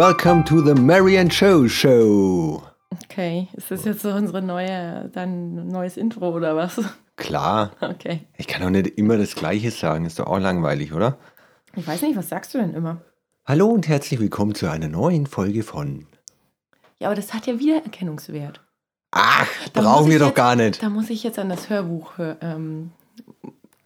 Welcome to the Mary and Joe Show. Okay, ist das jetzt so unsere neue, dein neues Intro oder was? Klar. Okay. Ich kann doch nicht immer das Gleiche sagen. Ist doch auch langweilig, oder? Ich weiß nicht, was sagst du denn immer? Hallo und herzlich willkommen zu einer neuen Folge von. Ja, aber das hat ja Wiedererkennungswert. Ach, Da brauchen wir doch jetzt- gar nicht. Da muss ich jetzt an das Hörbuch hör- ähm,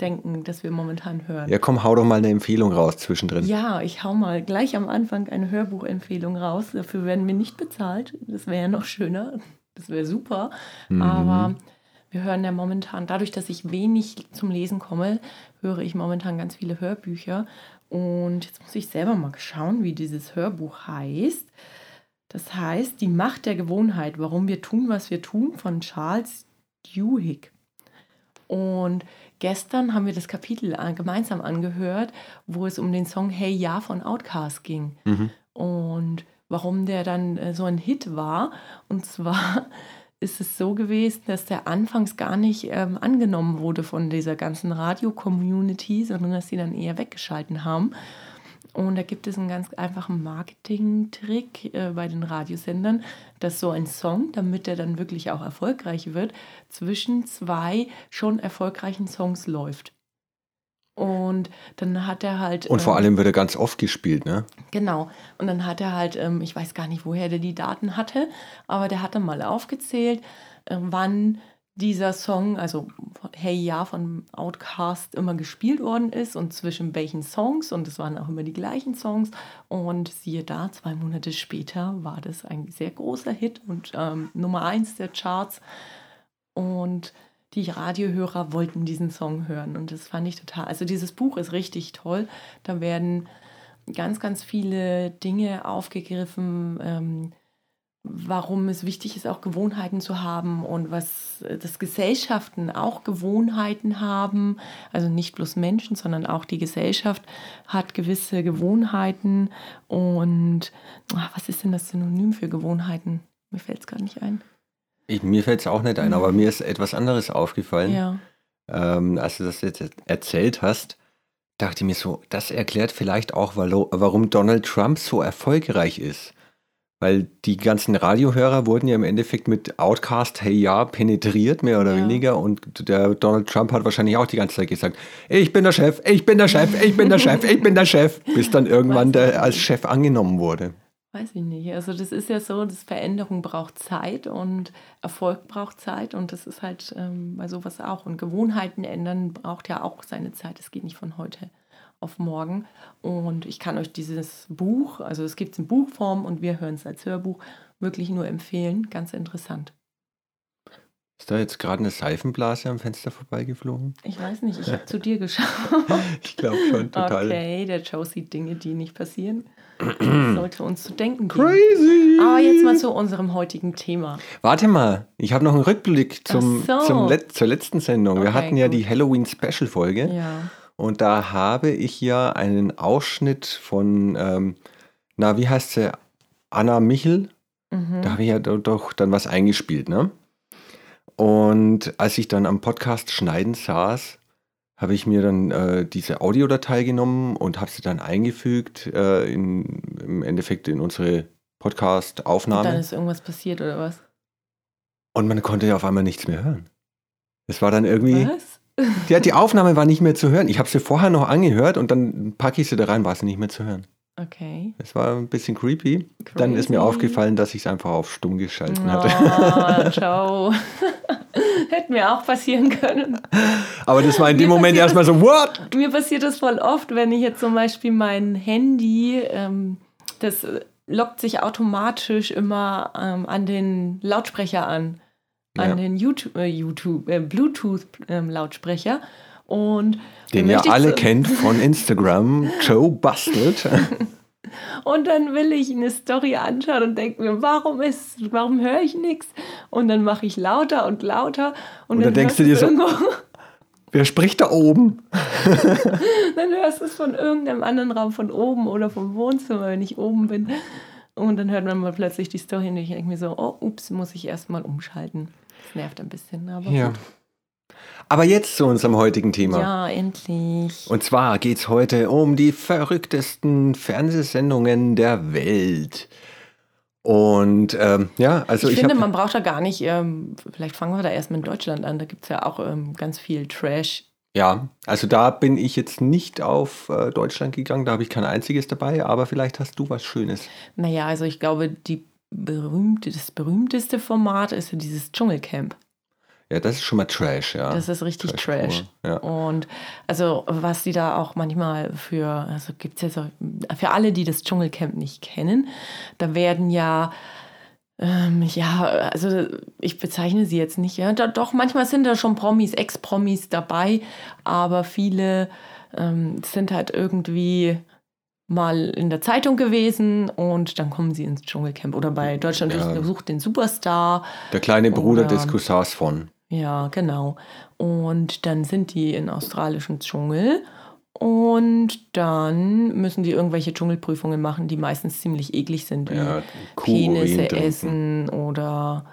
denken, das wir momentan hören. Ja, komm, hau doch mal eine Empfehlung raus zwischendrin. Ja, ich hau mal gleich am Anfang eine Hörbuchempfehlung raus. Dafür werden wir nicht bezahlt. Das wäre ja noch schöner. Das wäre super. Mhm. Aber wir hören ja momentan, dadurch, dass ich wenig zum Lesen komme, höre ich momentan ganz viele Hörbücher. Und jetzt muss ich selber mal schauen, wie dieses Hörbuch heißt. Das heißt, Die Macht der Gewohnheit, warum wir tun, was wir tun, von Charles Duhigg. Und gestern haben wir das Kapitel äh, gemeinsam angehört, wo es um den Song Hey Ja von Outkast ging. Mhm. Und warum der dann äh, so ein Hit war. Und zwar ist es so gewesen, dass der anfangs gar nicht ähm, angenommen wurde von dieser ganzen Radio-Community, sondern dass sie dann eher weggeschalten haben. Und da gibt es einen ganz einfachen Marketing-Trick äh, bei den Radiosendern, dass so ein Song, damit er dann wirklich auch erfolgreich wird, zwischen zwei schon erfolgreichen Songs läuft. Und dann hat er halt. Und vor ähm, allem wird er ganz oft gespielt, ne? Genau. Und dann hat er halt, ähm, ich weiß gar nicht, woher der die Daten hatte, aber der hat dann mal aufgezählt, äh, wann dieser Song, also Hey Ja von Outcast, immer gespielt worden ist und zwischen welchen Songs. Und es waren auch immer die gleichen Songs. Und siehe da, zwei Monate später war das ein sehr großer Hit und ähm, Nummer eins der Charts. Und die Radiohörer wollten diesen Song hören. Und das fand ich total. Also dieses Buch ist richtig toll. Da werden ganz, ganz viele Dinge aufgegriffen, ähm, warum es wichtig ist, auch Gewohnheiten zu haben und was äh, das Gesellschaften auch Gewohnheiten haben. Also nicht bloß Menschen, sondern auch die Gesellschaft hat gewisse Gewohnheiten. Und ach, was ist denn das Synonym für Gewohnheiten? Mir fällt es gar nicht ein. Ich, mir fällt es auch nicht ein, aber mir ist etwas anderes aufgefallen. Ja. ähm, als du das jetzt erzählt hast, dachte ich mir so, das erklärt vielleicht auch, warum Donald Trump so erfolgreich ist. Weil die ganzen Radiohörer wurden ja im Endeffekt mit Outcast Hey Ja penetriert, mehr oder Ja. weniger. Und der Donald Trump hat wahrscheinlich auch die ganze Zeit gesagt, ich bin der Chef, ich bin der Chef, ich bin der Chef, ich bin der Chef, bis dann irgendwann der als. Chef angenommen wurde. Weiß ich nicht. Also das ist ja so, dass Veränderung braucht Zeit und Erfolg braucht Zeit und das ist halt ähm, bei sowas auch. Und Gewohnheiten ändern braucht ja auch seine Zeit. Es geht nicht von heute auf morgen. Und ich kann euch dieses Buch, also es gibt es in Buchform und wir hören es als Hörbuch, wirklich nur empfehlen. Ganz interessant. Ist da jetzt gerade eine Seifenblase am Fenster vorbeigeflogen? Ich weiß nicht, ich habe zu dir geschaut. Ich glaube schon, total. Okay, der Joe sieht Dinge, die nicht passieren. Das sollte uns zu denken geben. Crazy! Aber jetzt mal zu unserem heutigen Thema. Warte mal, ich habe noch einen Rückblick zum, so. zum Let zur letzten Sendung. Wir Okay, hatten ja gut. die Halloween-Special-Folge Ja. Und da habe ich ja einen Ausschnitt von, ähm, na, wie heißt sie? Anna Michel. Mhm. Da habe ich ja do- doch dann was eingespielt, ne? Und als ich dann am Podcast schneiden saß, habe ich mir dann äh, diese Audiodatei genommen und habe sie dann eingefügt äh, in, im Endeffekt in unsere Und dann Podcast-Aufnahme. ist irgendwas passiert oder was? Und man konnte ja auf einmal nichts mehr hören. Es war dann irgendwie, Was? ja, die Aufnahme war nicht mehr zu hören. Ich habe sie vorher noch angehört und dann packe ich sie da rein, war sie nicht mehr zu hören. Okay. Es war ein bisschen creepy. Dann ist mir Crazy. aufgefallen, dass ich es einfach auf stumm geschalten hatte. Oh, ciao. Hätte mir auch passieren können. Aber das war in dem Mir Moment erstmal so, what? Mir passiert das voll oft, wenn ich jetzt zum Beispiel mein Handy, ähm, das lockt sich automatisch immer ähm, an den Lautsprecher an. An Ja. den YouTube, äh, YouTube äh, Bluetooth-Lautsprecher. Und Den dann ihr alle kennt von Instagram, Joe Bastelt. Und dann will ich eine Story anschauen und denke mir, warum ist, warum höre ich nichts? Und dann mache ich lauter und lauter. Und, Und dann denkst hörst du dir so- Wer spricht da oben? dann hörst du es von irgendeinem anderen Raum, von oben oder vom Wohnzimmer, wenn ich oben bin. Und dann hört man mal plötzlich die Story und ich denke mir so, oh, ups, muss ich erstmal umschalten. Das nervt ein bisschen, aber Ja. gut. Aber jetzt zu unserem heutigen Thema. Ja, endlich. Und zwar geht es heute um die verrücktesten Fernsehsendungen der Welt. Und ähm, ja, also ich, ich, finde, hab, man braucht da gar nicht, ähm, vielleicht fangen wir da erstmal in Deutschland an, da gibt es ja auch ähm, ganz viel Trash. Ja, also da bin ich jetzt nicht auf äh, Deutschland gegangen, da habe ich kein einziges dabei, aber vielleicht hast du was Schönes. Naja, also ich glaube, die berühmte, das berühmteste Format ist ja dieses Dschungelcamp. Ja, das ist schon mal Trash, ja. Das ist richtig Trash Trash. ja. Und also, was die da auch manchmal für, also gibt es ja so, für alle, die das Dschungelcamp nicht kennen, da werden ja, ähm, ja, also ich bezeichne sie jetzt nicht, ja, da, doch, manchmal sind da schon Promis, Ex-Promis dabei, aber viele ähm, sind halt irgendwie mal in der Zeitung gewesen und dann kommen sie ins Dschungelcamp. Oder bei Deutschland Ja. sucht den Superstar. Der kleine Bruder Oder- des Cousins von. Ja, genau. Und dann sind die in australischen Dschungel und dann müssen die irgendwelche Dschungelprüfungen machen, die meistens ziemlich eklig sind, wie Ja, Penisse essen oder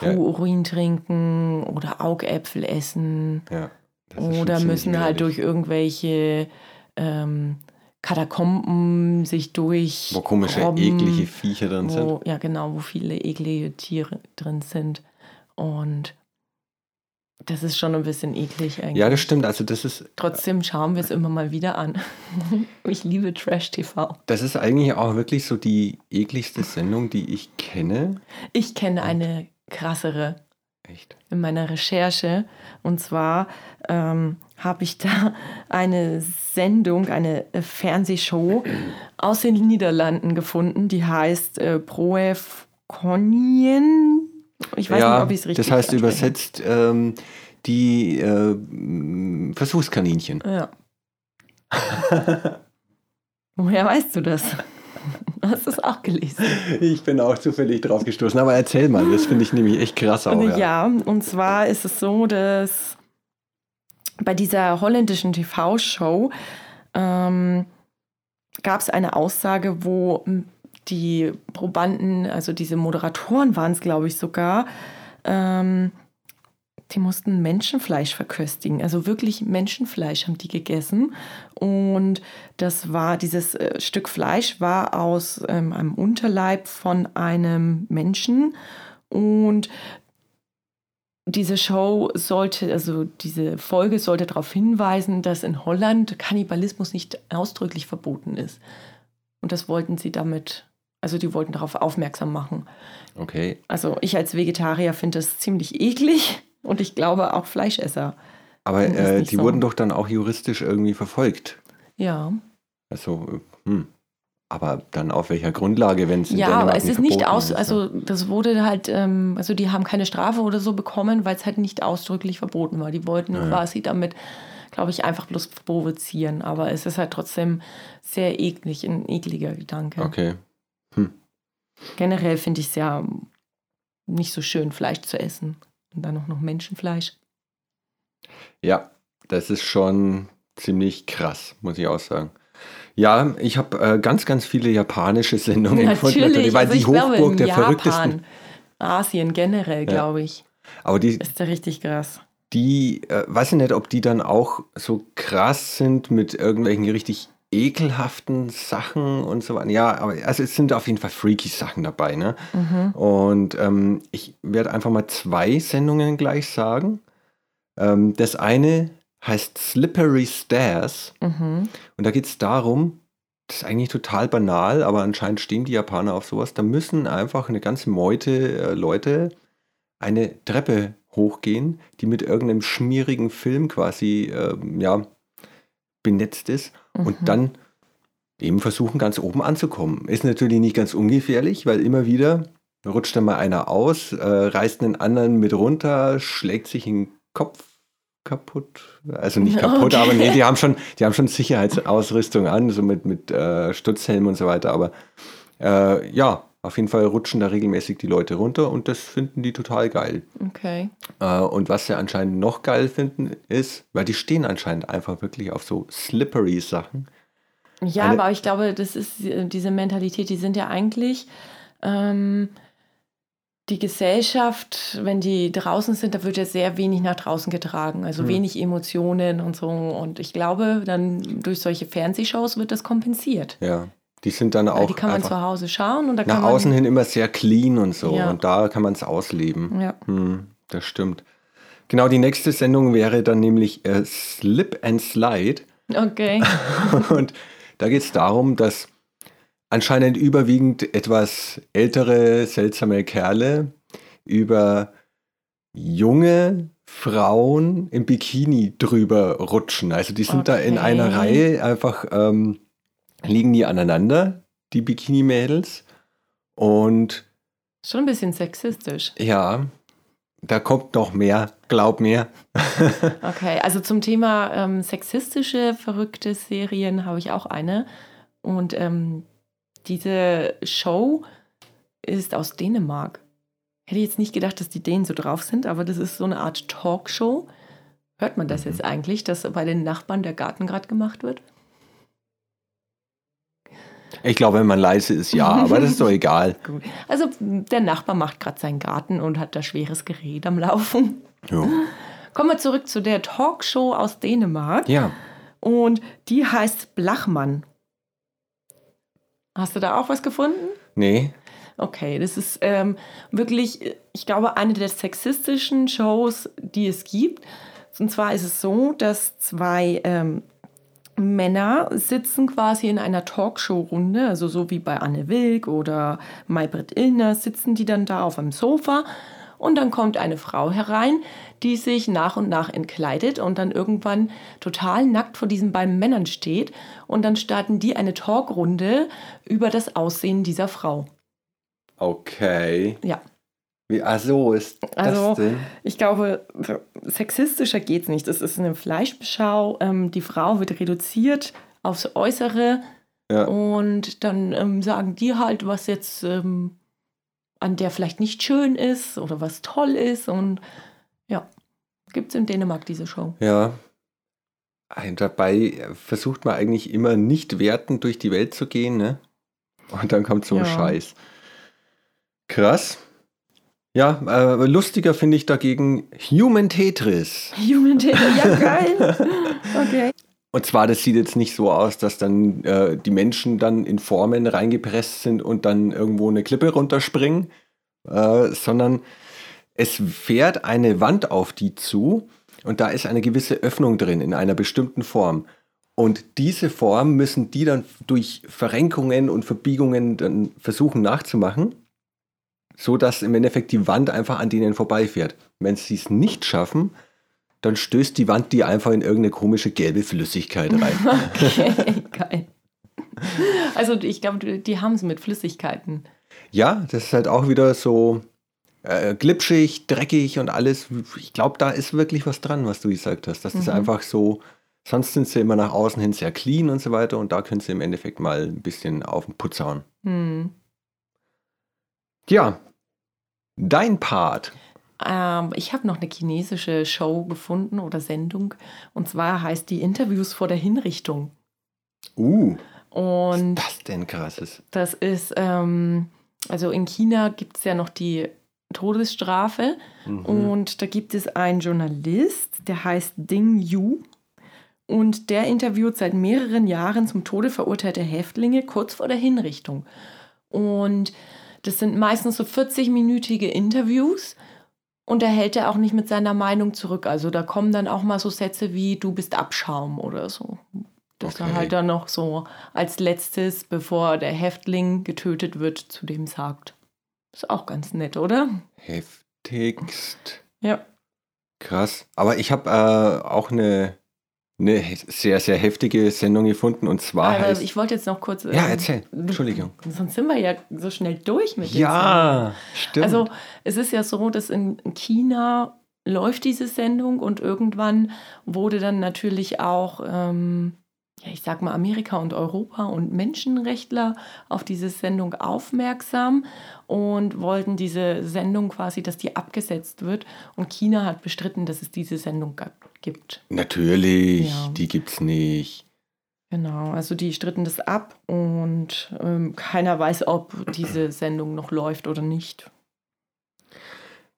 Ja. Kuhurin trinken oder Augäpfel essen Ja, oder müssen halt durch irgendwelche ähm, Katakomben sich durch Wo komische, Robben, eklige Viecher drin sind. ja genau, wo viele eklige Tiere drin sind. Und das ist schon ein bisschen eklig eigentlich. Ja, das stimmt. Also das ist, Trotzdem schauen wir es immer mal wieder an. ich liebe Trash-TV. das ist eigentlich auch wirklich so die ekligste Sendung, die ich kenne. Ich kenne eine krassere Echt. in meiner Recherche. Und zwar ähm, habe ich da eine Sendung, eine äh, Fernsehshow aus den Niederlanden gefunden, die heißt äh, Proef Konien. Ich weiß ja, nicht, ob ich es richtig das heißt ausspreche. übersetzt ähm, die äh, Versuchskaninchen. Ja. Woher weißt du das? Hast du es auch gelesen? Ich bin auch zufällig drauf gestoßen, aber erzähl mal, das finde ich nämlich echt krass auch. Ja. ja, und zwar ist es so, dass bei dieser holländischen TV-Show ähm, gab es eine Aussage, wo die Probanden, also diese Moderatoren waren es, glaube ich, sogar, ähm, die mussten Menschenfleisch verköstigen. Also wirklich Menschenfleisch haben die gegessen. Und das war, dieses äh, Stück Fleisch war aus ähm, einem Unterleib von einem Menschen. Und diese Show sollte, also diese Folge sollte darauf hinweisen, dass in Holland Kannibalismus nicht ausdrücklich verboten ist. Und das wollten sie damit, also die wollten darauf aufmerksam machen. Okay. Also ich als Vegetarier finde das ziemlich eklig und ich glaube auch Fleischesser. Aber äh, die so. wurden doch dann auch juristisch irgendwie verfolgt. Ja. Also, hm. Aber dann auf welcher Grundlage, wenn es in Ja, Dänemark aber es ist nicht aus, ist, also das wurde halt, ähm, also die haben keine Strafe oder so bekommen, weil es halt nicht ausdrücklich verboten war. Die wollten Ja, quasi damit, glaube ich, einfach bloß provozieren. Aber es ist halt trotzdem sehr eklig, ein ekliger Gedanke. Okay. Generell finde ich es ja nicht so schön, Fleisch zu essen. Und dann auch noch Menschenfleisch. Ja, das ist schon ziemlich krass, muss ich auch sagen. Ja, ich habe äh, ganz, ganz viele japanische Sendungen gefunden, Natürlich, weil also die glaube, Hochburg in der Japan, verrücktesten. Asien generell, glaube ich, Aber die, ist der richtig krass. die äh, weiß ich nicht, ob die dann auch so krass sind mit irgendwelchen richtig ekelhaften Sachen und so weiter. Ja, aber also es sind auf jeden Fall freaky Sachen dabei, ne? Mhm. Und ähm, ich werde einfach mal zwei Sendungen gleich sagen. Ähm, das eine heißt Slippery Stairs. Mhm. Und da geht es darum, das ist eigentlich total banal, aber anscheinend stehen die Japaner auf sowas. Da müssen einfach eine ganze Meute äh, Leute eine Treppe hochgehen, die mit irgendeinem schmierigen Film quasi ähm, ja, benetzt ist und Mhm. dann eben versuchen, ganz oben anzukommen. Ist natürlich nicht ganz ungefährlich, weil immer wieder rutscht dann mal einer aus, äh, reißt einen anderen mit runter, schlägt sich den Kopf kaputt. Also nicht kaputt, Okay. aber nee, die haben schon, die haben schon Sicherheitsausrüstung an, so mit, mit äh, Stutzhelm und so weiter. Aber äh, ja, auf jeden Fall rutschen da regelmäßig die Leute runter und das finden die total geil. Okay. Äh, und was sie anscheinend noch geil finden, ist, weil die stehen anscheinend einfach wirklich auf so slippery Sachen. Ja, Eine- aber ich glaube, das ist äh, diese Mentalität, die sind ja eigentlich, ähm, die Gesellschaft, wenn die draußen sind, da wird ja sehr wenig nach draußen getragen, also Hm. wenig Emotionen und so. Und ich glaube, dann durch solche Fernsehshows wird das kompensiert. Ja. Die sind dann Weil auch die kann man zu Hause schauen und da nach kann man. außen hin immer sehr clean und so. Ja. Und da kann man es ausleben. Ja. Hm, das stimmt. Genau, die nächste Sendung wäre dann nämlich äh, Slip and Slide. Okay. Und da geht es darum, dass anscheinend überwiegend etwas ältere, seltsame Kerle über junge Frauen im Bikini drüber rutschen. Also die sind da in Okay. einer Reihe einfach, ähm, liegen die aneinander, die Bikini-Mädels. Und Schon ein bisschen sexistisch. ja, da kommt noch mehr, glaub mir. Okay, also zum Thema ähm, sexistische, verrückte Serien habe ich auch eine. Und ähm, diese Show ist aus Dänemark. Hätte ich jetzt nicht gedacht, dass die Dänen so drauf sind, aber das ist so eine Art Talkshow. Hört man das Mhm. jetzt eigentlich, dass bei den Nachbarn der Garten gerade gemacht wird? Ich glaube, wenn man leise ist, ja, aber das ist doch egal. Also der Nachbar macht gerade seinen Garten und hat da schweres Gerät am Laufen. Jo. Kommen wir zurück zu der Talkshow aus Dänemark. Ja, Und die heißt Blachmann. Hast du da auch was gefunden? nee, Okay, das ist ähm, wirklich, ich glaube, eine der sexistischen Shows, die es gibt. Und zwar ist es so, dass zwei ähm, Männer sitzen quasi in einer Talkshow-Runde, also so wie bei Anne Wilk oder Maybrit Illner, sitzen die dann da auf einem Sofa und dann kommt eine Frau herein, die sich nach und nach entkleidet und dann irgendwann total nackt vor diesen beiden Männern steht und dann starten die eine Talkrunde über das Aussehen dieser Frau. okay. Ja. Wie, ach so ist das Also, denn? ich glaube, sexistischer geht's nicht. Das ist eine Fleischbeschau. Ähm, die Frau wird reduziert aufs Äußere Ja. und dann ähm, sagen die halt, was jetzt ähm, an der vielleicht nicht schön ist oder was toll ist. Und ja, gibt es in Dänemark diese Show. Ja. Dabei versucht man eigentlich immer nicht wertend durch die Welt zu gehen, ne? Und dann kommt so ein Ja. Scheiß. Krass. Ja, äh, lustiger finde ich dagegen Human Tetris. Human Taylor, ja geil. Okay. Und zwar, das sieht jetzt nicht so aus, dass dann äh, die Menschen dann in Formen reingepresst sind und dann irgendwo eine Klippe runterspringen, äh, sondern es fährt eine Wand auf die zu und da ist eine gewisse Öffnung drin in einer bestimmten Form. Und diese Form müssen die dann durch Verrenkungen und Verbiegungen dann versuchen nachzumachen, so dass im Endeffekt die Wand einfach an denen vorbeifährt. Wenn sie es nicht schaffen, dann stößt die Wand die einfach in irgendeine komische gelbe Flüssigkeit rein. Okay, geil. Also ich glaube, die, haben es mit Flüssigkeiten. ja, das ist halt auch wieder so äh, glitschig, dreckig und alles. Ich glaube, da ist wirklich was dran, was du gesagt hast. Das ist Mhm. einfach so, sonst sind sie immer nach außen hin sehr clean und so weiter und da können sie im Endeffekt mal ein bisschen auf den Putz hauen. Hm. Ja, dein Part. Ähm, ich habe noch eine chinesische Show gefunden oder Sendung. Und zwar heißt die Interviews vor der Hinrichtung. Uh, Und was ist das denn krasses? das ist, ähm, also in China gibt es ja noch die Todesstrafe. Mhm. Und da gibt es einen Journalist, der heißt Ding Yu. Und der interviewt seit mehreren Jahren zum Tode verurteilte Häftlinge kurz vor der Hinrichtung. Und das sind meistens so 40-minütige Interviews. Und da hält er auch nicht mit seiner Meinung zurück. Also da kommen dann auch mal so Sätze wie, du bist Abschaum oder so. Dass er Okay. halt dann noch so als letztes, bevor der Häftling getötet wird, zu dem sagt. Ist auch ganz nett, oder? Heftigst. Ja. Krass. Aber ich habe äh, auch eine, eine sehr, sehr heftige Sendung gefunden und zwar Aber heißt. ich wollte jetzt noch kurz. ja, ähm, erzähl. Entschuldigung. Sonst sind wir ja so schnell durch mit den Ja, stimmt. Also es ist ja so, dass in China läuft diese Sendung und irgendwann wurde dann natürlich auch, ähm, ja, ich sag mal, Amerika und Europa und Menschenrechtler auf diese Sendung aufmerksam und wollten diese Sendung quasi, dass die abgesetzt wird. Und China hat bestritten, dass es diese Sendung gibt. Natürlich, Ja. die gibt's nicht. Genau, also die stritten das ab und ähm, keiner weiß, ob diese Sendung noch läuft oder nicht.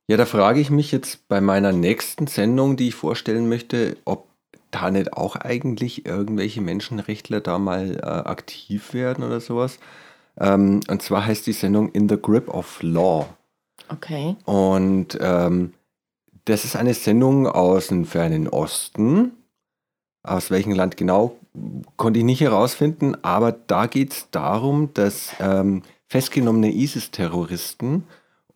Ja, da frage ich mich jetzt bei meiner nächsten Sendung, die ich vorstellen möchte, ob da nicht auch eigentlich irgendwelche Menschenrechtler da mal äh, aktiv werden oder sowas. Ähm, und zwar heißt die Sendung In the Grip of Law. Okay. Und ähm, das ist eine Sendung aus dem fernen Osten. Aus welchem Land genau, konnte ich nicht herausfinden, aber da geht es darum, dass ähm, festgenommene ISIS-Terroristen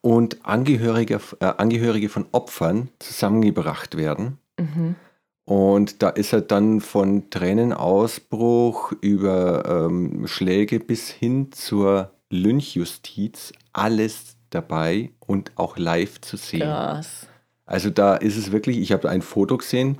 und Angehörige, äh, Angehörige von Opfern zusammengebracht werden. Mhm. Und da ist er dann von Tränenausbruch über ähm, Schläge bis hin zur Lynchjustiz alles dabei und auch live zu sehen. Krass. Also da ist es wirklich, ich habe ein Foto gesehen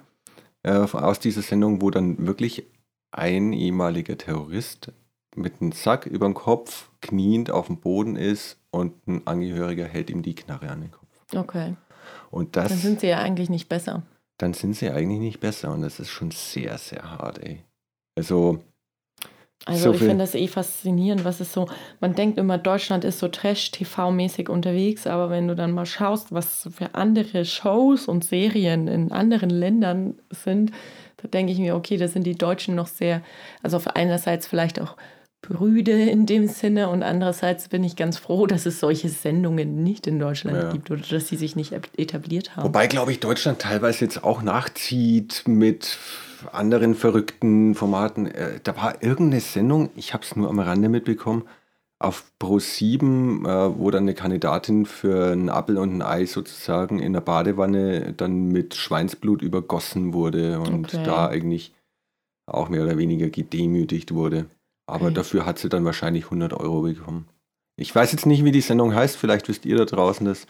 äh, aus dieser Sendung, wo dann wirklich ein ehemaliger Terrorist mit einem Sack über dem Kopf kniend auf dem Boden ist und ein Angehöriger hält ihm die Knarre an den Kopf. Okay. Und das, Dann sind sie ja eigentlich nicht besser. Dann sind sie eigentlich nicht besser und das ist schon sehr, sehr hart, ey. Also, Also So ich finde das eh faszinierend, was es so, man denkt immer, Deutschland ist so Trash-TV-mäßig unterwegs, aber wenn du dann mal schaust, was für andere Shows und Serien in anderen Ländern sind, da denke ich mir, okay, da sind die Deutschen noch sehr, also auf einerseits vielleicht auch Brüde in dem Sinne und andererseits bin ich ganz froh, dass es solche Sendungen nicht in Deutschland Ja. gibt oder dass sie sich nicht etabliert haben. wobei, glaube ich, Deutschland teilweise jetzt auch nachzieht mit anderen verrückten Formaten. Äh, Da war irgendeine Sendung, ich habe es nur am Rande mitbekommen, auf Pro7, äh, wo dann eine Kandidatin für ein Apfel und ein Ei sozusagen in der Badewanne dann mit Schweinsblut übergossen wurde und Okay. da eigentlich auch mehr oder weniger gedemütigt wurde. Aber Okay. dafür hat sie dann wahrscheinlich 100 Euro bekommen. Ich weiß jetzt nicht, wie die Sendung heißt, vielleicht wisst ihr da draußen das.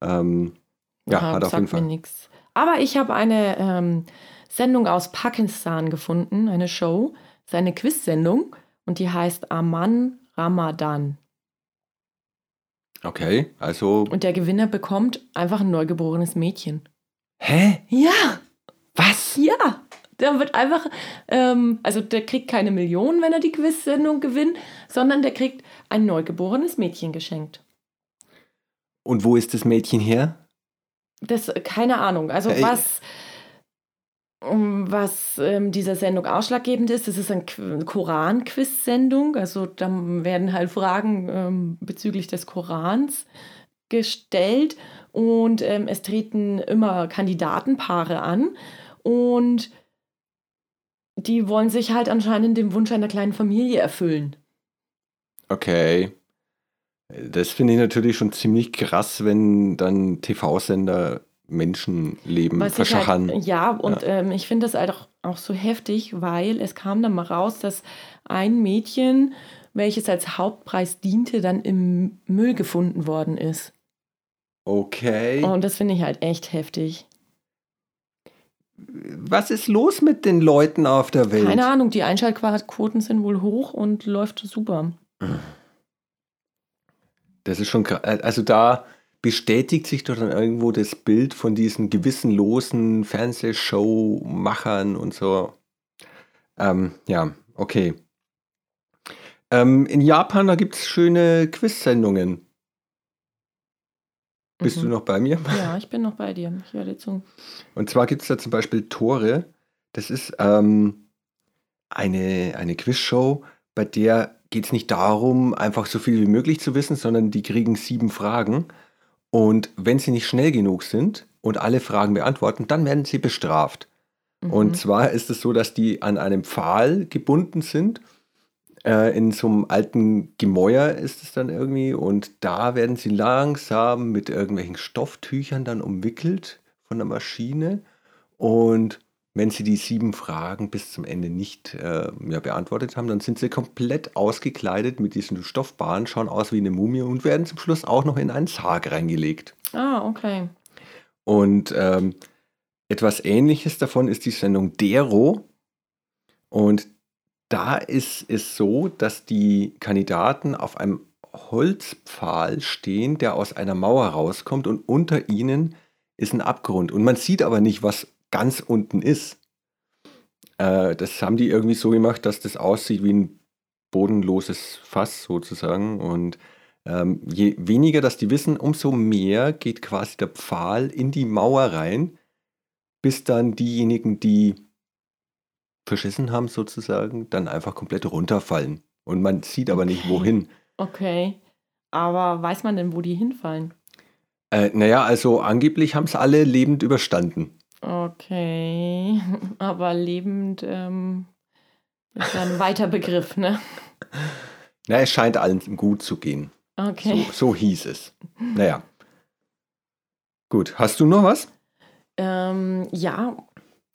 Ähm, ja, Aha, hat auf jeden Fall. mir nichts. Aber ich habe eine ähm, Sendung aus Pakistan gefunden, eine Show, das ist eine Quiz-Sendung und die heißt Aman Ramadan. Okay, also. Und der Gewinner bekommt einfach ein neugeborenes Mädchen. Hä? Ja, Was? ja. Der wird einfach, ähm, also der kriegt keine Millionen, wenn er die Quiz-Sendung gewinnt, sondern der kriegt ein neugeborenes Mädchen geschenkt. Und wo ist das Mädchen her? Das, keine Ahnung. Also Ey. was, um, was ähm, dieser Sendung ausschlaggebend ist, das ist eine Qu- Koran-Quiz-Sendung. Also da werden halt Fragen ähm, bezüglich des Korans gestellt und ähm, es treten immer Kandidatenpaare an und die wollen sich halt anscheinend den Wunsch einer kleinen Familie erfüllen. Okay. Das finde ich natürlich schon ziemlich krass, wenn dann TV-Sender Menschenleben Was verschachern. halt, ja, und Ähm, ich finde das halt auch, auch so heftig, weil es kam dann mal raus, dass ein Mädchen, welches als Hauptpreis diente, dann im Müll gefunden worden ist. Okay. Und das finde ich halt echt heftig. Was ist los mit den Leuten auf der Welt? Keine Ahnung, die Einschaltquoten sind wohl hoch und läuft super. Das ist schon krass. Also da bestätigt sich doch dann irgendwo das Bild von diesen gewissenlosen Fernsehshow-Machern und so. Ähm, ja, okay. Ähm, in Japan, da gibt es schöne Quiz-Sendungen. Bist Mhm. du noch bei mir? Ja, ich bin noch bei dir. Ich höre dir zu. Und zwar gibt es da zum Beispiel Tore. Das ist ähm, eine, eine Quizshow, bei der geht es nicht darum, einfach so viel wie möglich zu wissen, sondern die kriegen sieben Fragen. Und wenn sie nicht schnell genug sind und alle Fragen beantworten, dann werden sie bestraft. Mhm. Und zwar ist es so, dass die an einem Pfahl gebunden sind. Äh, in so einem alten Gemäuer ist es dann irgendwie. Und da werden sie langsam mit irgendwelchen Stofftüchern dann umwickelt von der Maschine. Und wenn sie die sieben Fragen bis zum Ende nicht äh, ja, beantwortet haben, dann sind sie komplett ausgekleidet mit diesen Stoffbahnen, schauen aus wie eine Mumie und werden zum Schluss auch noch in einen Sarg reingelegt. ah, okay. Und ähm, etwas ähnliches davon ist die Sendung Dero. Und da ist es so, dass die Kandidaten auf einem Holzpfahl stehen, der aus einer Mauer rauskommt und unter ihnen ist ein Abgrund. Und man sieht aber nicht, was ganz unten ist. Äh, das haben die irgendwie so gemacht, dass das aussieht wie ein bodenloses Fass sozusagen. Und ähm, je weniger das die wissen, umso mehr geht quasi der Pfahl in die Mauer rein, bis dann diejenigen, die verschissen haben sozusagen, dann einfach komplett runterfallen. Und man sieht aber nicht, wohin. Okay. Aber weiß man denn, wo die hinfallen? Äh, naja, also angeblich haben es alle lebend überstanden. Okay. Aber lebend ähm, ist ja ein weiter Begriff, ne? Na, es scheint allen gut zu gehen. Okay. So, so hieß es. Naja. Gut, hast du noch was? Ähm, ja,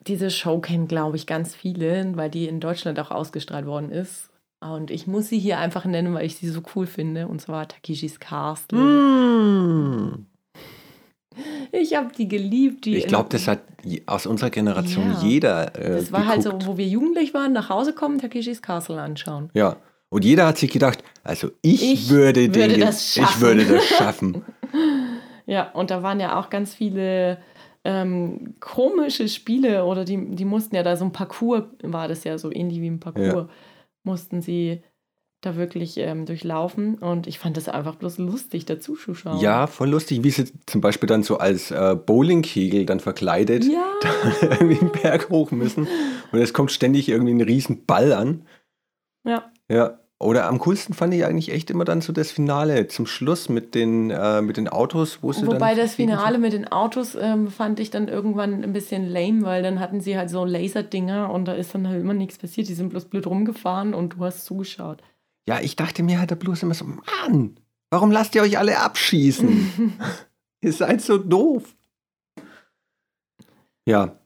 diese Show kennen, glaube ich, ganz viele, weil die in Deutschland auch ausgestrahlt worden ist. Und ich muss sie hier einfach nennen, weil ich sie so cool finde. Und zwar Takeshis Castle. Mm. Ich habe die geliebt. Die Ich glaube, das hat aus unserer Generation Ja. jeder. Äh, Das war halt so, geguckt. wo wir jugendlich waren, nach Hause kommen, Takeshis Castle anschauen. Ja. Und jeder hat sich gedacht, also ich, Ich würde, würde den, das ich schaffen. würde das schaffen. Ja, und da waren ja auch ganz viele ähm, komische Spiele oder die, die mussten ja da so ein Parcours, war das ja so ähnlich wie ein Parcours, Ja. mussten sie da wirklich ähm, durchlaufen und ich fand das einfach bloß lustig, dazu zu schauen. Ja, voll lustig, wie sie zum Beispiel dann so als äh, Bowlingkegel dann verkleidet Ja, irgendwie einen Berg hoch müssen. Und es kommt ständig irgendwie ein riesen Ball an. ja. Ja. Oder am coolsten fand ich eigentlich echt immer dann so das Finale zum Schluss mit den, äh, mit den Autos, wo sie Wobei das Finale mit den Autos ähm, fand ich dann irgendwann ein bisschen lame, weil dann hatten sie halt so Laserdinger und da ist dann halt immer nichts passiert. Die sind bloß blöd rumgefahren und du hast zugeschaut. Ja, ich dachte mir halt da bloß immer so, Mann, warum lasst ihr euch alle abschießen? ihr seid so doof. Ja,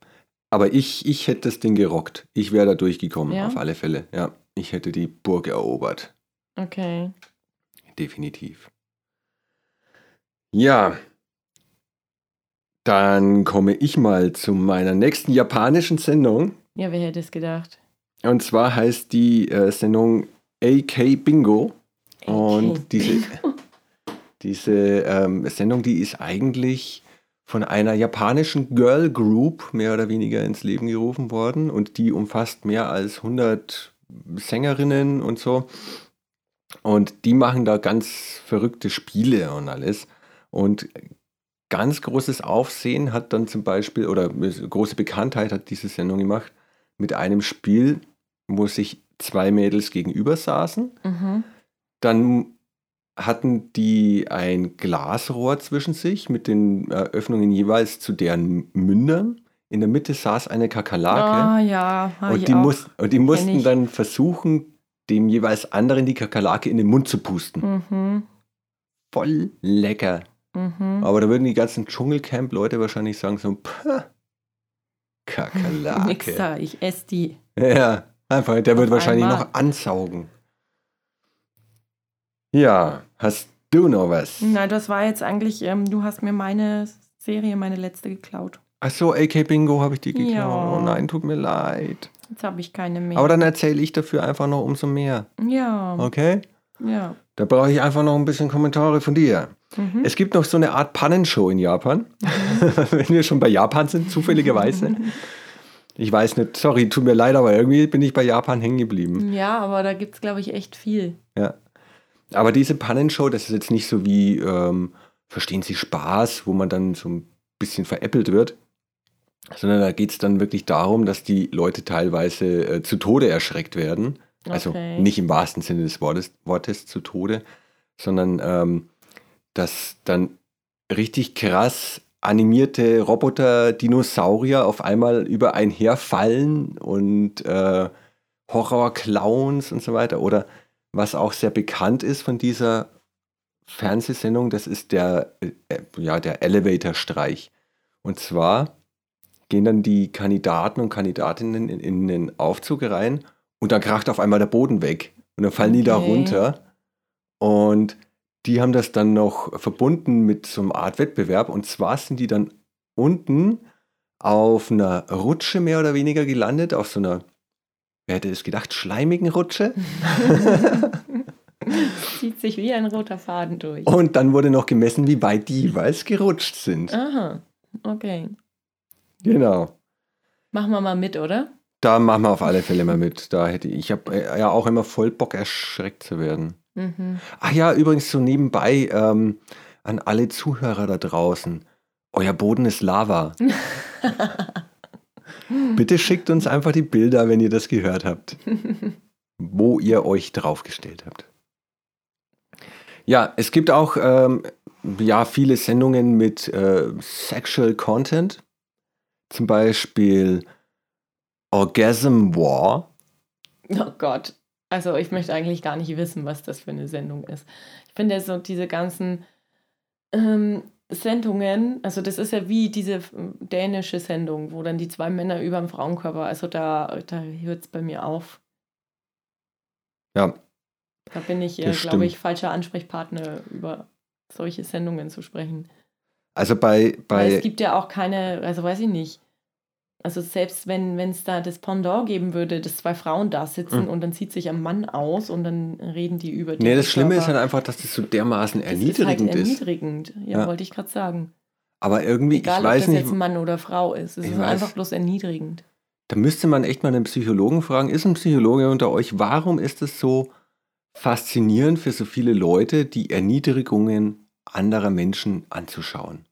aber ich, ich hätte das Ding gerockt. Ich wäre da durchgekommen, Ja? auf alle Fälle. Ja, ich hätte die Burg erobert. Okay. Definitiv. Ja, dann komme ich mal zu meiner nächsten japanischen Sendung. Ja, wer hätte es gedacht? Und zwar heißt die äh, Sendung AK Bingo. Und AK diese, diese ähm, Sendung, die ist eigentlich von einer japanischen Girl Group mehr oder weniger ins Leben gerufen worden. Und die umfasst mehr als 100 Sängerinnen und so. Und die machen da ganz verrückte Spiele und alles. Und ganz großes Aufsehen hat dann zum Beispiel, oder große Bekanntheit hat diese Sendung gemacht, mit einem Spiel, wo sich zwei Mädels gegenüber saßen. Mhm. Dann hatten die ein Glasrohr zwischen sich mit den Öffnungen jeweils zu deren Mündern. In der Mitte saß eine Kakerlake. Ah ja, und, die muss, und die mussten dann versuchen, dem jeweils anderen die Kakerlake in den Mund zu pusten. Mhm. Voll lecker. Mhm. Aber da würden die ganzen Dschungelcamp-Leute wahrscheinlich sagen so, "Puh, Kakerlake. Nix da, ich esse die. Ja, einfach, der wird Auf wahrscheinlich einmal. noch ansaugen. Ja, hast du noch was? Nein, das war jetzt eigentlich, ähm, du hast mir meine Serie, meine letzte geklaut. Achso, AK Bingo habe ich dir geklaut. Ja. Oh nein, tut mir leid. Jetzt habe ich keine mehr. Aber dann erzähle ich dafür einfach noch umso mehr. ja, Okay? ja. Da brauche ich einfach noch ein bisschen Kommentare von dir. Mhm. Es gibt noch so eine Art Pannenshow in Japan. Wenn wir schon bei Japan sind, zufälligerweise. Ich weiß nicht, sorry, tut mir leid, aber irgendwie bin ich bei Japan hängen geblieben. Ja, aber da gibt es, glaube ich, echt viel. Ja. Aber diese Pannenshow, das ist jetzt nicht so wie, ähm, verstehen Sie Spaß, wo man dann so ein bisschen veräppelt wird, sondern da geht es dann wirklich darum, dass die Leute teilweise äh, zu Tode erschreckt werden. Also Okay. nicht im wahrsten Sinne des Wortes, Wortes zu Tode, sondern ähm, dass dann richtig krass animierte Roboter-Dinosaurier auf einmal über ein herfallen und äh, Horror-Clowns und so weiter. Oder was auch sehr bekannt ist von dieser Fernsehsendung, das ist der, äh, ja, der Elevator-Streich. Und zwar gehen dann die Kandidaten und Kandidatinnen in, in den Aufzug rein und dann kracht auf einmal der Boden weg. Und dann fallen die da Okay. runter. Und die haben das dann noch verbunden mit so einer Art Wettbewerb. Und zwar sind die dann unten auf einer Rutsche mehr oder weniger gelandet, auf so einer, wer hätte es gedacht, schleimigen Rutsche. Zieht sich wie ein roter Faden durch. Und dann wurde noch gemessen, wie weit die jeweils gerutscht sind. Aha, okay. Genau. Machen wir mal mit, oder? Da machen wir auf alle Fälle mal mit. Da hätte ich, ich habe ja auch immer voll Bock, erschreckt zu werden. Mhm. Ach ja, übrigens so nebenbei ähm, an alle Zuhörer da draußen. Euer Boden ist Lava. Bitte schickt uns einfach die Bilder, wenn ihr das gehört habt, wo ihr euch draufgestellt habt. Ja, es gibt auch ähm, ja, viele Sendungen mit äh, Sexual Content. Zum Beispiel Orgasm War. Oh Gott. Also ich möchte eigentlich gar nicht wissen, was das für eine Sendung ist. Ich finde so diese ganzen ähm, Sendungen, also das ist ja wie diese dänische Sendung, wo dann die zwei Männer über dem Frauenkörper, also da, da hört es bei mir auf. Ja. Da bin ich, äh, glaube ich, falscher Ansprechpartner über solche Sendungen zu sprechen. Also bei, bei. Weil es gibt ja auch keine, also weiß ich nicht. Also selbst wenn es da das Pendant geben würde, dass zwei Frauen da sitzen mhm. und dann zieht sich ein Mann aus und dann reden die über die. Nee, das Schlimme ist halt einfach, dass das so dermaßen erniedrigend ist. Halt erniedrigend, ja, ja. wollte ich gerade sagen. Aber irgendwie, Egal, ich weiß ob das nicht. jetzt Mann oder Frau ist, es ist weiß. einfach bloß erniedrigend. Da müsste man echt mal einen Psychologen fragen. Ist ein Psychologe unter euch? Warum ist es so faszinierend für so viele Leute, die Erniedrigungen anderer Menschen anzuschauen?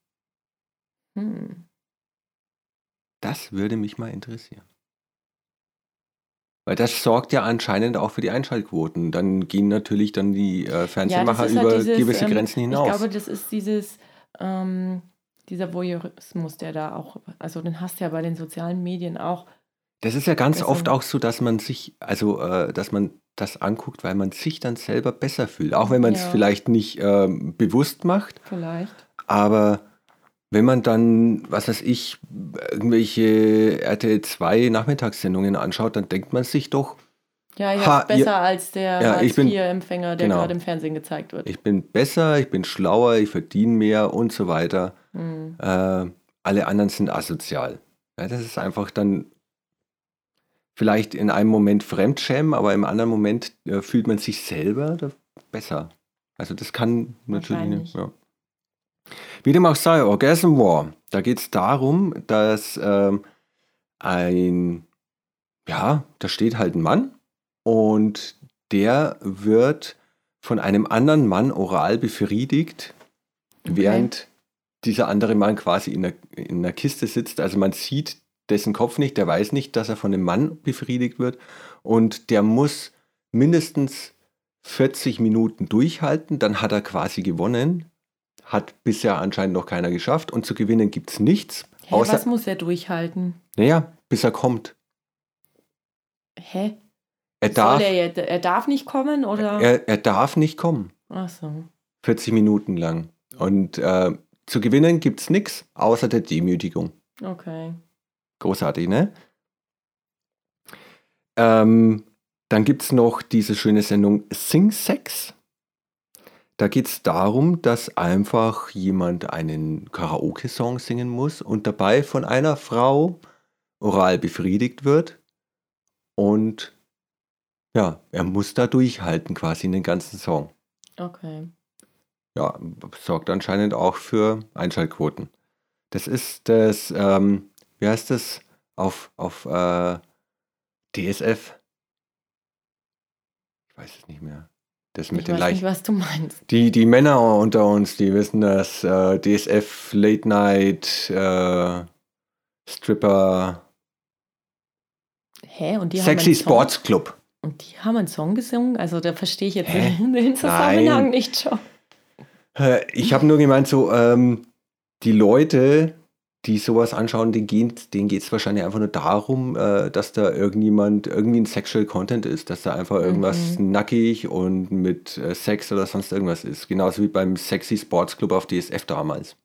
Hm. Das würde mich mal interessieren. Weil das sorgt ja anscheinend auch für die Einschaltquoten. Dann gehen natürlich dann die äh, Fernsehmacher ja, über halt dieses, gewisse ähm, Grenzen hinaus. Ich glaube, das ist dieses, ähm, dieser Voyeurismus, der da auch, also den hast du ja bei den sozialen Medien auch. Das ist ja ganz also, oft auch so, dass man sich, also äh, dass man das anguckt, weil man sich dann selber besser fühlt. Auch wenn man es ja. vielleicht nicht äh, bewusst macht. Vielleicht. Aber wenn man dann, was weiß ich, irgendwelche RTL 2 Nachmittagssendungen anschaut, dann denkt man sich doch, ja, ich ha, besser ja, als der ja, Hartz-IV-Empfänger, der genau, gerade im Fernsehen gezeigt wird. Ich bin besser, ich bin schlauer, ich verdiene mehr und so weiter. Mhm. Äh, alle anderen sind asozial. Ja, das ist einfach dann vielleicht in einem Moment Fremdschämen, aber im anderen Moment äh, fühlt man sich selber besser. Also das kann natürlich. Ja. Wie dem auch sei, Orgasm War, da geht es darum, dass ähm, ein, ja, da steht halt ein Mann und der wird von einem anderen Mann oral befriedigt, okay. während dieser andere Mann quasi in der, in der Kiste sitzt. Also man sieht dessen Kopf nicht, der weiß nicht, dass er von dem Mann befriedigt wird und der muss mindestens 40 Minuten durchhalten, dann hat er quasi gewonnen. Hat bisher anscheinend noch keiner geschafft und zu gewinnen gibt es nichts. Hä, außer, was muss er durchhalten? Naja, bis er kommt. Hä? Er darf, er, er, darf nicht kommen oder? Er, er darf nicht kommen. Ach so. 40 Minuten lang. Und äh, zu gewinnen gibt es nichts, außer der Demütigung. Okay. Großartig, ne? Ähm, dann gibt es noch diese schöne Sendung Sing Sex. Da geht es darum, dass einfach jemand einen Karaoke-Song singen muss und dabei von einer Frau oral befriedigt wird. Und ja, er muss da durchhalten quasi in den ganzen Song. Okay. Ja, sorgt anscheinend auch für Einschaltquoten. Das ist das, ähm, wie heißt das auf, auf äh, DSF? Ich weiß es nicht mehr. Das mit ich den weiß nicht, was du meinst. Die, die Männer unter uns, die wissen das. Äh, DSF, Late Night, äh, Stripper. Hä? Und die Sexy haben Sports Song? Club. Und die haben einen Song gesungen? Also da verstehe ich jetzt Hä? den Zusammenhang Nein. nicht schon. Ich habe nur gemeint, so, ähm, die Leute, die sowas anschauen, denen geht denen es wahrscheinlich einfach nur darum, äh, dass da irgendjemand irgendwie ein Sexual Content ist, dass da einfach irgendwas mhm. nackig und mit äh, Sex oder sonst irgendwas ist. Genauso wie beim Sexy Sports Club auf DSF damals.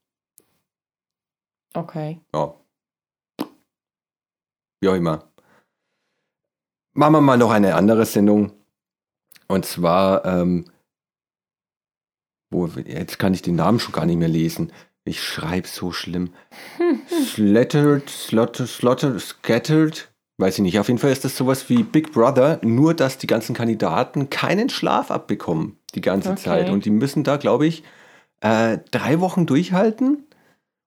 Okay. Ja. Wie auch immer. Machen wir mal noch eine andere Sendung. Und zwar, ähm, wo, jetzt kann ich den Namen schon gar nicht mehr lesen. Ich schreibe so schlimm. Slattered, slotted, slotted, scattered. Weiß ich nicht. Auf jeden Fall ist das sowas wie Big Brother, nur dass die ganzen Kandidaten keinen Schlaf abbekommen die ganze okay. Zeit. Und die müssen da, glaube ich, äh, drei Wochen durchhalten,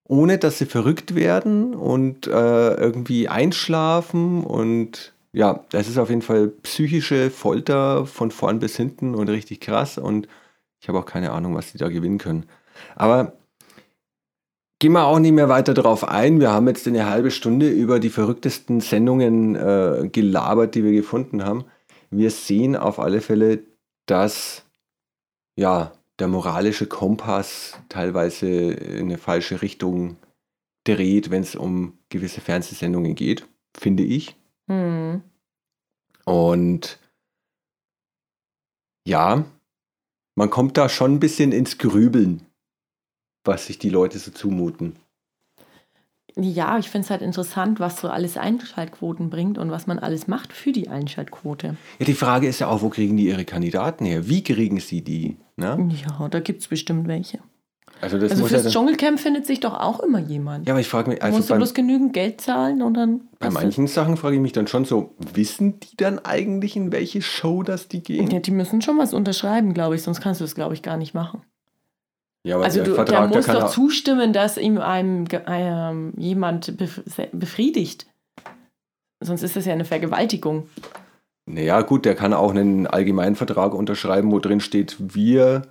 ohne dass sie verrückt werden und äh, irgendwie einschlafen und ja, das ist auf jeden Fall psychische Folter von vorn bis hinten und richtig krass. Und ich habe auch keine Ahnung, was die da gewinnen können. Aber gehen wir auch nicht mehr weiter darauf ein. Wir haben jetzt eine halbe Stunde über die verrücktesten Sendungen äh, gelabert, die wir gefunden haben. Wir sehen auf alle Fälle, dass ja, der moralische Kompass teilweise in eine falsche Richtung dreht, wenn es um gewisse Fernsehsendungen geht, finde ich. Hm. Und ja, man kommt da schon ein bisschen ins Grübeln, was sich die Leute so zumuten. Ja, ich finde es halt interessant, was so alles Einschaltquoten bringt und was man alles macht für die Einschaltquote. Ja, die Frage ist ja auch, wo kriegen die ihre Kandidaten her? Wie kriegen sie die? Ne? Ja, da gibt es bestimmt welche. Also, das Also ja fürs dann, Dschungelcamp findet sich doch auch immer jemand. ja, aber ich frage mich, Also musst du bloß genügend Geld zahlen und dann. bei manchen Sachen frage ich mich dann schon so, wissen die dann eigentlich, in welche Show das die gehen? Ja, die müssen schon was unterschreiben, glaube ich, sonst kannst du das, glaube ich, gar nicht machen. Ja, aber Also der du, Vertrag, der muss doch zustimmen, dass ihm einem ähm, jemand bef befriedigt. Sonst ist das ja eine Vergewaltigung. Naja, gut, der kann auch einen Allgemeinvertrag unterschreiben, wo drin steht, wir,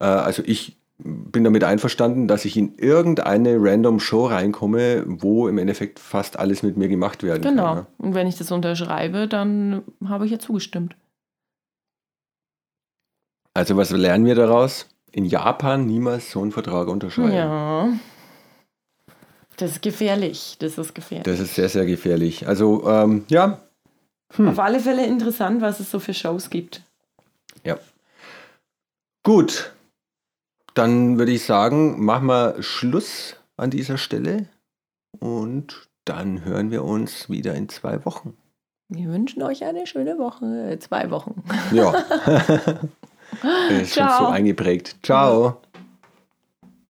äh, also ich bin damit einverstanden, dass ich in irgendeine random Show reinkomme, wo im Endeffekt fast alles mit mir gemacht werden Genau. kann. Ne? Und wenn ich das unterschreibe, dann habe ich ja zugestimmt. Also was lernen wir daraus? In Japan niemals so einen Vertrag unterschreiben. Ja. Das ist gefährlich. Das ist gefährlich. Das ist sehr, sehr gefährlich. Also ähm, ja, hm. Auf alle Fälle interessant, was es so für Shows gibt. gut. Dann würde ich sagen, machen wir Schluss an dieser Stelle und dann hören wir uns wieder in zwei Wochen. Wir wünschen euch eine schöne Woche. Zwei Wochen. Ja. Das ist schon Ciao. so eingeprägt. Ciao.